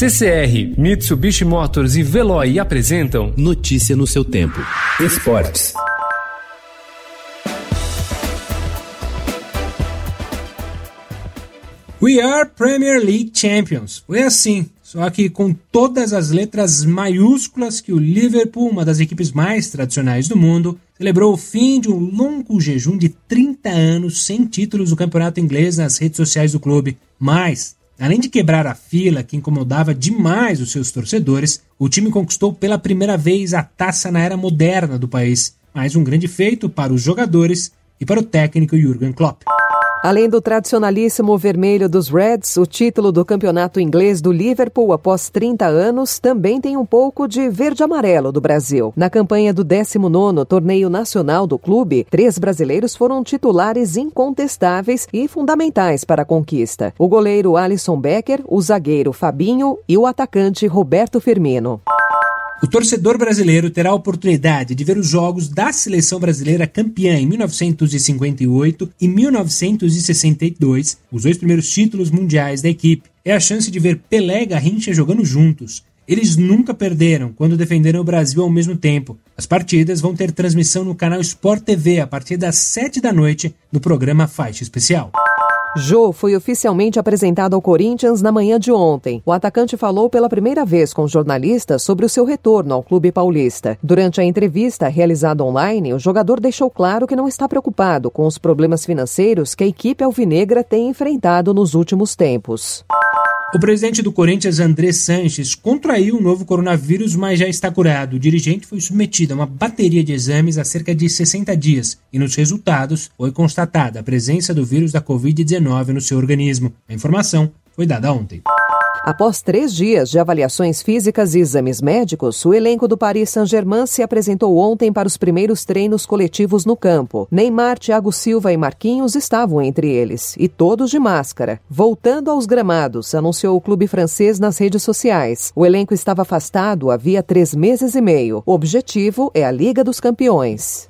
CCR, Mitsubishi Motors e Veloy apresentam Notícia no seu tempo. Esportes. We are Premier League Champions. Foi assim, só que com todas as letras maiúsculas que o Liverpool, uma das equipes mais tradicionais do mundo, celebrou o fim de um longo jejum de 30 anos sem títulos do campeonato inglês nas redes sociais do clube. Mas, além de quebrar a fila que incomodava demais os seus torcedores, o time conquistou pela primeira vez a taça na era moderna do país. Mais um grande feito para os jogadores e para o técnico Jurgen Klopp. Além do tradicionalíssimo vermelho dos Reds, o título do campeonato inglês do Liverpool após 30 anos também tem um pouco de verde-amarelo do Brasil. Na campanha do 19º Torneio Nacional do clube, três brasileiros foram titulares incontestáveis e fundamentais para a conquista. O goleiro Alisson Becker, o zagueiro Fabinho e o atacante Roberto Firmino. O torcedor brasileiro terá a oportunidade de ver os jogos da seleção brasileira campeã em 1958 e 1962, os dois primeiros títulos mundiais da equipe. É a chance de ver Pelé e Garrincha jogando juntos. Eles nunca perderam quando defenderam o Brasil ao mesmo tempo. As partidas vão ter transmissão no canal Sport TV a partir das 7 da noite no programa Faixa Especial. Jô foi oficialmente apresentado ao Corinthians na manhã de ontem. O atacante falou pela primeira vez com jornalistas sobre o seu retorno ao clube paulista. Durante a entrevista realizada online, o jogador deixou claro que não está preocupado com os problemas financeiros que a equipe alvinegra tem enfrentado nos últimos tempos. O presidente do Corinthians, André Sanches, contraiu o novo coronavírus, mas já está curado. O dirigente foi submetido a uma bateria de exames há cerca de 60 dias e nos resultados foi constatada a presença do vírus da Covid-19 no seu organismo. A informação foi dada ontem. Após três dias de avaliações físicas e exames médicos, o elenco do Paris Saint-Germain se apresentou ontem para os primeiros treinos coletivos no campo. Neymar, Thiago Silva e Marquinhos estavam entre eles, e todos de máscara. Voltando aos gramados, anunciou o clube francês nas redes sociais. O elenco estava afastado havia três meses e meio. O objetivo é a Liga dos Campeões.